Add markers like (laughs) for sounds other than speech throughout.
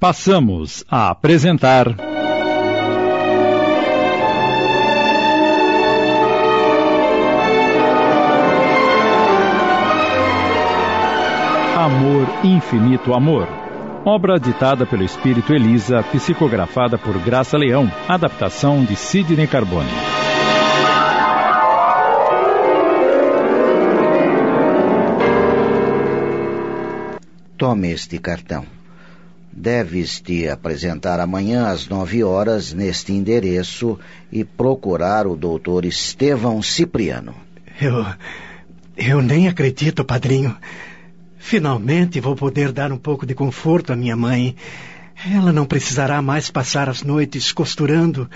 Passamos a apresentar. Amor, Infinito Amor. Obra ditada pelo espírito Elisa, psicografada por Graça Leão, adaptação de Sidney Carbone. Tome este cartão. Deves te apresentar amanhã às nove horas neste endereço e procurar o doutor Estevão Cipriano. Eu. Eu nem acredito, padrinho. Finalmente vou poder dar um pouco de conforto à minha mãe. Ela não precisará mais passar as noites costurando.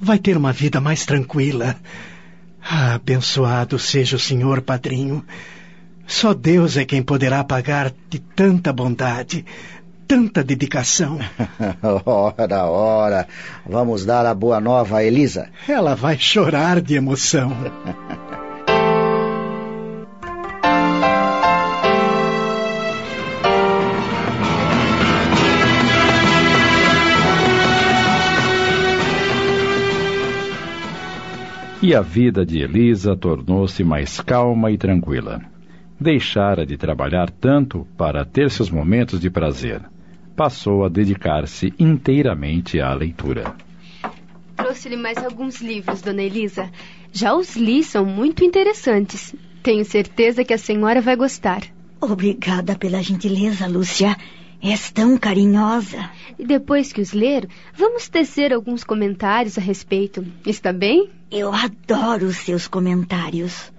Vai ter uma vida mais tranquila. Ah, abençoado seja o senhor, padrinho. Só Deus é quem poderá pagar de tanta bondade, tanta dedicação. (laughs) ora, ora. Vamos dar a boa nova a Elisa. Ela vai chorar de emoção. E a vida de Elisa tornou-se mais calma e tranquila. Deixara de trabalhar tanto para ter seus momentos de prazer. Passou a dedicar-se inteiramente à leitura. Trouxe-lhe mais alguns livros, dona Elisa. Já os li, são muito interessantes. Tenho certeza que a senhora vai gostar. Obrigada pela gentileza, Lúcia. És tão carinhosa. E depois que os ler, vamos tecer alguns comentários a respeito. Está bem? Eu adoro os seus comentários.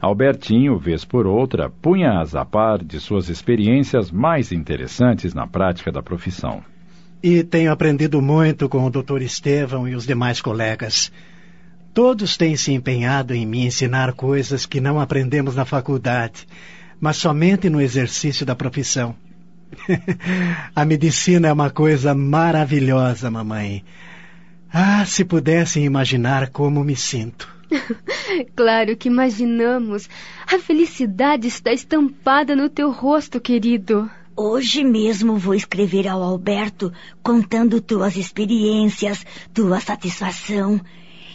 Albertinho, vez por outra, punha-as a par de suas experiências mais interessantes na prática da profissão. E tenho aprendido muito com o Dr. Estevão e os demais colegas. Todos têm se empenhado em me ensinar coisas que não aprendemos na faculdade, mas somente no exercício da profissão. (laughs) a medicina é uma coisa maravilhosa, mamãe. Ah, se pudessem imaginar como me sinto. (laughs) claro que imaginamos. A felicidade está estampada no teu rosto, querido. Hoje mesmo vou escrever ao Alberto contando tuas experiências, tua satisfação.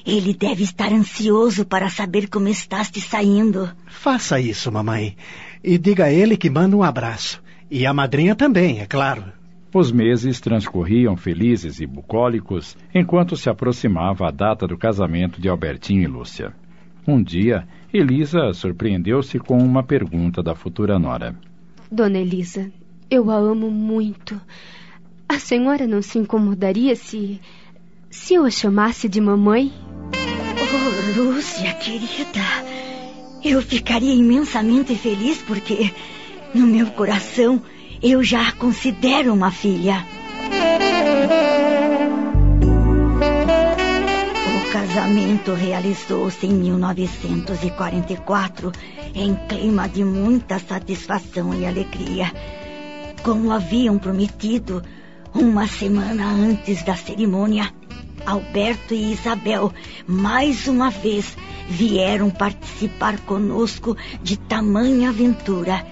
Ele deve estar ansioso para saber como estás te saindo. Faça isso, mamãe. E diga a ele que manda um abraço. E a madrinha também, é claro. Os meses transcorriam felizes e bucólicos enquanto se aproximava a data do casamento de Albertinho e Lúcia. Um dia, Elisa surpreendeu-se com uma pergunta da futura nora. Dona Elisa, eu a amo muito. A senhora não se incomodaria se. se eu a chamasse de mamãe? Oh, Lúcia, querida. Eu ficaria imensamente feliz porque, no meu coração, eu já a considero uma filha. O casamento realizou-se em 1944 em clima de muita satisfação e alegria. Como haviam prometido, uma semana antes da cerimônia, Alberto e Isabel mais uma vez vieram participar conosco de tamanha aventura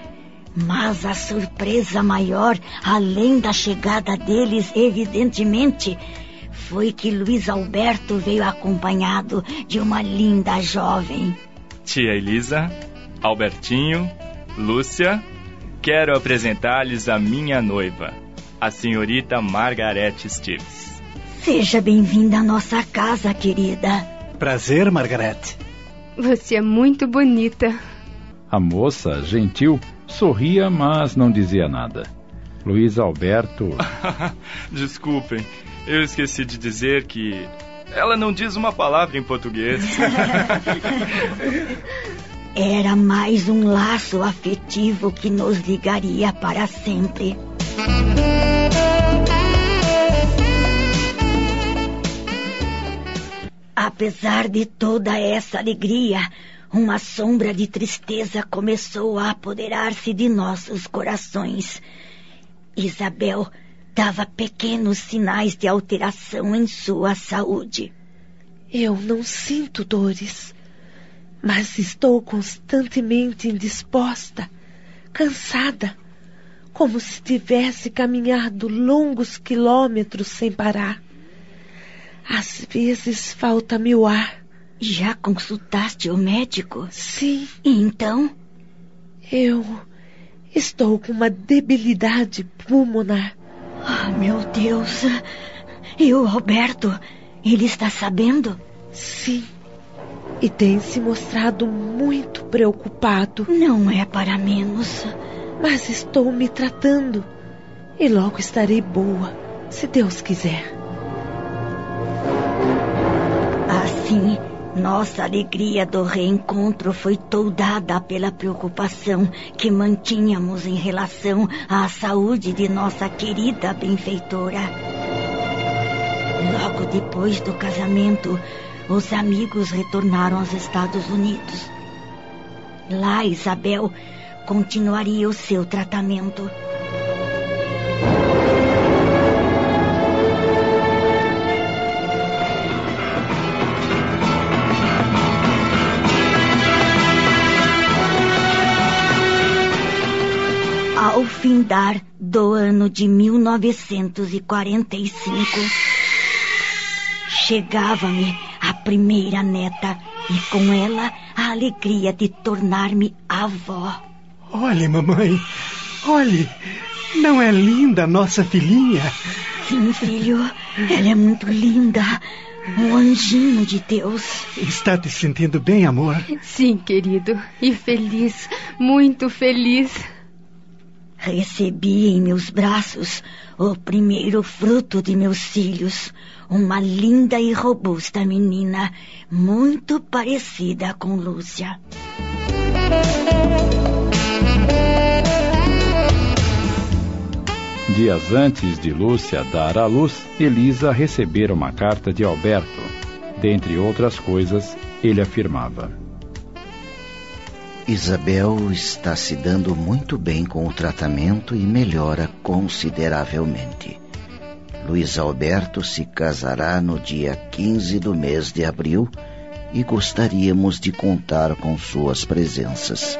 mas a surpresa maior, além da chegada deles, evidentemente, foi que Luiz Alberto veio acompanhado de uma linda jovem. Tia Elisa, Albertinho, Lúcia, quero apresentar-lhes a minha noiva, a senhorita Margaret Stevens. Seja bem-vinda à nossa casa, querida. Prazer, Margaret. Você é muito bonita. A moça, gentil, Sorria, mas não dizia nada. Luiz Alberto. (laughs) Desculpem, eu esqueci de dizer que ela não diz uma palavra em português. (laughs) Era mais um laço afetivo que nos ligaria para sempre. Apesar de toda essa alegria, uma sombra de tristeza começou a apoderar-se de nossos corações. Isabel dava pequenos sinais de alteração em sua saúde. Eu não sinto dores, mas estou constantemente indisposta, cansada, como se tivesse caminhado longos quilômetros sem parar. Às vezes falta-me o ar. Já consultaste o médico? Sim. E então? Eu estou com uma debilidade pulmonar. Ah, meu Deus. E o Roberto? Ele está sabendo? Sim. E tem se mostrado muito preocupado. Não é para menos. Mas estou me tratando. E logo estarei boa, se Deus quiser. Assim, nossa alegria do reencontro foi toldada pela preocupação que mantínhamos em relação à saúde de nossa querida benfeitora. Logo depois do casamento, os amigos retornaram aos Estados Unidos. Lá, Isabel continuaria o seu tratamento. Ao findar do ano de 1945, chegava-me a primeira neta e com ela a alegria de tornar-me avó. Olhe, mamãe, olhe, não é linda nossa filhinha? Sim, filho, ela é muito linda. Um anjinho de Deus. Está te sentindo bem, amor? Sim, querido. E feliz, muito feliz. Recebi em meus braços o primeiro fruto de meus filhos, uma linda e robusta menina, muito parecida com Lúcia. Dias antes de Lúcia dar à luz, Elisa recebera uma carta de Alberto. Dentre outras coisas, ele afirmava: Isabel está se dando muito bem com o tratamento e melhora consideravelmente. Luiz Alberto se casará no dia 15 do mês de abril e gostaríamos de contar com suas presenças.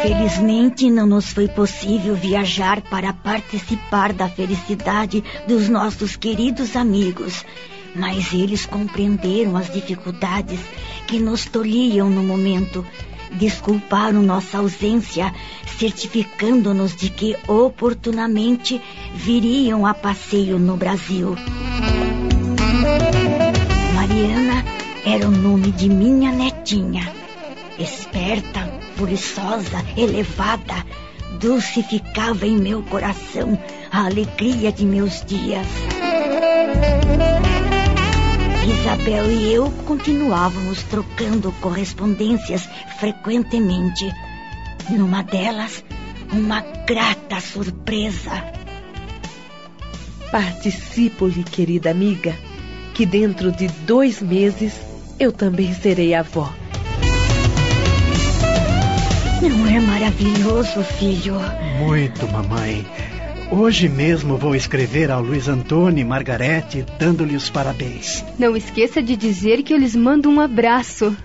Infelizmente, não nos foi possível viajar para participar da felicidade dos nossos queridos amigos, mas eles compreenderam as dificuldades que nos tolhiam no momento. Desculparam nossa ausência, certificando-nos de que oportunamente viriam a passeio no Brasil. Mariana era o nome de minha netinha. Esperta, furiçosa, elevada, dulcificava em meu coração a alegria de meus dias. Isabel e eu continuávamos trocando correspondências frequentemente. Numa delas, uma grata surpresa. Participo-lhe, querida amiga, que dentro de dois meses eu também serei avó. Não é maravilhoso, filho? Muito, mamãe. Hoje mesmo vou escrever ao Luiz Antônio e Margarete dando-lhe os parabéns. Não esqueça de dizer que eu lhes mando um abraço.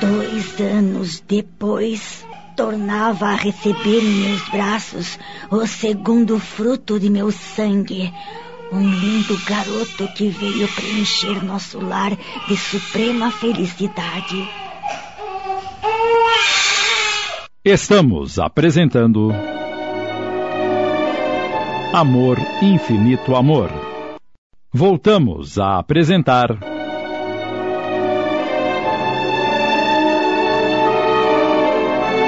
Dois anos depois, tornava a receber em meus braços o segundo fruto de meu sangue. Um lindo garoto que veio preencher nosso lar de suprema felicidade. Estamos apresentando. Amor, Infinito Amor. Voltamos a apresentar.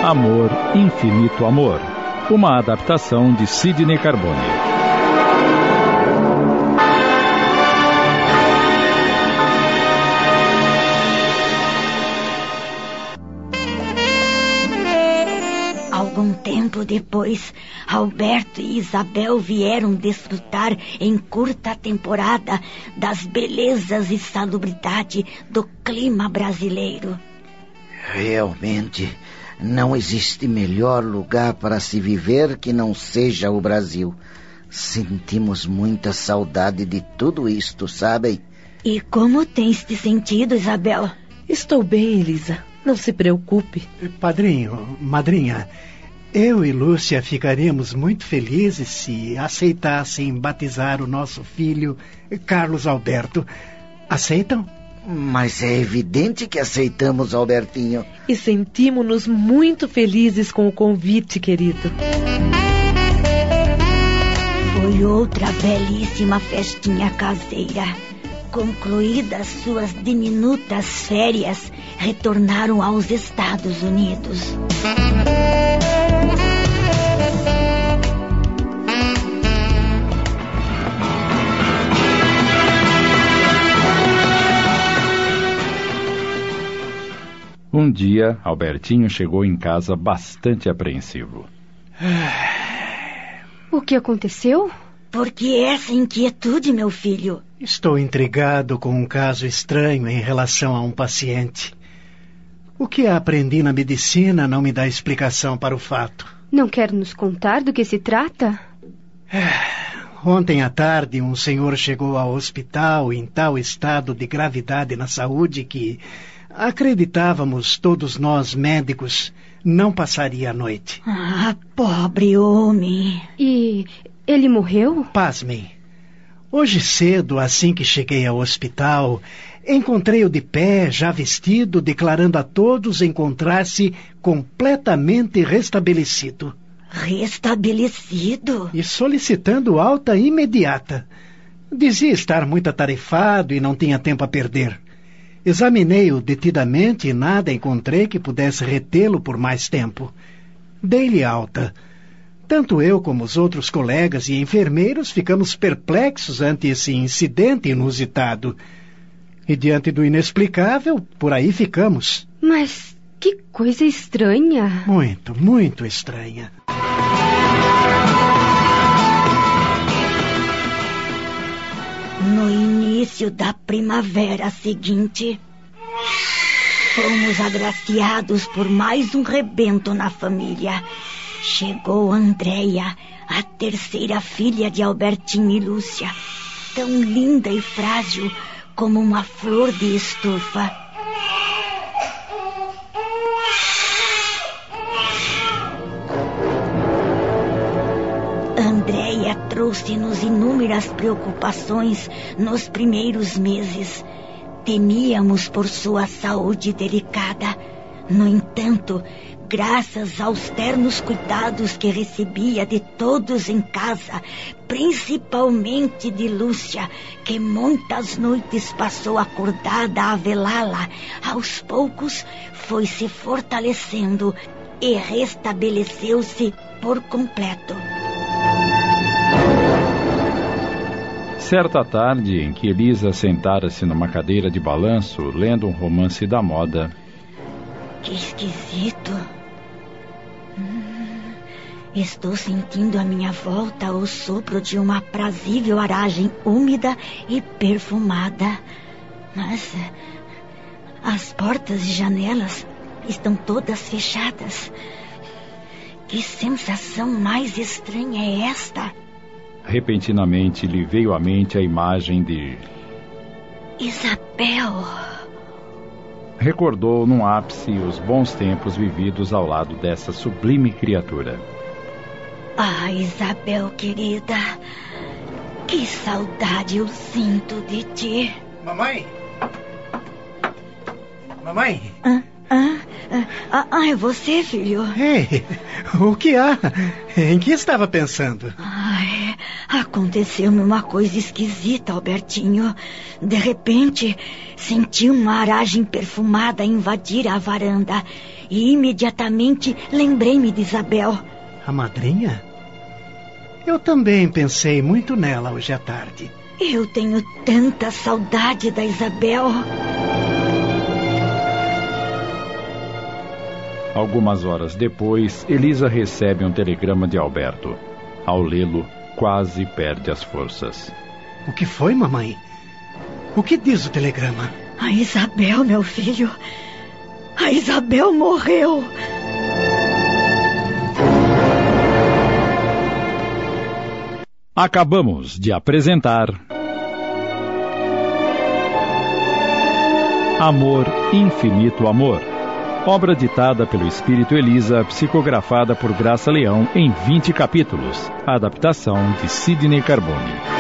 Amor, Infinito Amor. Uma adaptação de Sidney Carbone. Algum tempo depois, Alberto e Isabel vieram desfrutar em curta temporada das belezas e salubridade do clima brasileiro. Realmente, não existe melhor lugar para se viver que não seja o Brasil. Sentimos muita saudade de tudo isto, sabem? E como tens te sentido, Isabel? Estou bem, Elisa. Não se preocupe. Padrinho, madrinha, eu e Lúcia ficaríamos muito felizes se aceitassem batizar o nosso filho, Carlos Alberto. Aceitam? Mas é evidente que aceitamos, Albertinho. E sentimos-nos muito felizes com o convite, querido. Foi outra belíssima festinha caseira. Concluídas suas diminutas férias, retornaram aos Estados Unidos. Um dia, Albertinho chegou em casa bastante apreensivo. O que aconteceu? Por que essa inquietude, meu filho? Estou intrigado com um caso estranho em relação a um paciente. O que aprendi na medicina não me dá explicação para o fato. Não quer nos contar do que se trata? Ontem à tarde, um senhor chegou ao hospital em tal estado de gravidade na saúde que acreditávamos, todos nós médicos, não passaria a noite. Ah, pobre homem. E ele morreu? Pasmem. Hoje cedo, assim que cheguei ao hospital, encontrei-o de pé, já vestido, declarando a todos encontrar-se completamente restabelecido. Restabelecido? E solicitando alta imediata. Dizia estar muito atarefado e não tinha tempo a perder. Examinei-o detidamente e nada encontrei que pudesse retê-lo por mais tempo. Dei-lhe alta. Tanto eu como os outros colegas e enfermeiros ficamos perplexos ante esse incidente inusitado. E diante do inexplicável, por aí ficamos. Mas que coisa estranha. Muito, muito estranha. No início da primavera seguinte, fomos agraciados por mais um rebento na família. Chegou Andréia, a terceira filha de Albertinho e Lúcia, tão linda e frágil como uma flor de estufa. Andréia trouxe-nos inúmeras preocupações nos primeiros meses. Temíamos por sua saúde delicada. No entanto, graças aos ternos cuidados que recebia de todos em casa, principalmente de Lúcia, que muitas noites passou acordada a velá-la, aos poucos foi se fortalecendo e restabeleceu-se por completo. Certa tarde, em que Elisa sentara-se numa cadeira de balanço, lendo um romance da moda. Que esquisito. Estou sentindo à minha volta o sopro de uma aprazível aragem úmida e perfumada. Mas as portas e janelas estão todas fechadas. Que sensação mais estranha é esta? Repentinamente lhe veio à mente a imagem de. Isabel. Recordou num ápice os bons tempos vividos ao lado dessa sublime criatura. Ah, Isabel querida, que saudade eu sinto de ti. Mamãe? Mamãe? Ah, ah, ah, ah, é você, filho? Ei, o que há? Em que estava pensando? Aconteceu-me uma coisa esquisita, Albertinho. De repente, senti uma aragem perfumada invadir a varanda e imediatamente lembrei-me de Isabel. A madrinha? Eu também pensei muito nela hoje à tarde. Eu tenho tanta saudade da Isabel. Algumas horas depois, Elisa recebe um telegrama de Alberto. Ao lê-lo, quase perde as forças. O que foi, mamãe? O que diz o telegrama? A Isabel, meu filho. A Isabel morreu. Acabamos de apresentar. Amor, Infinito Amor. Obra ditada pelo Espírito Elisa, psicografada por Graça Leão em 20 capítulos. Adaptação de Sidney Carbone.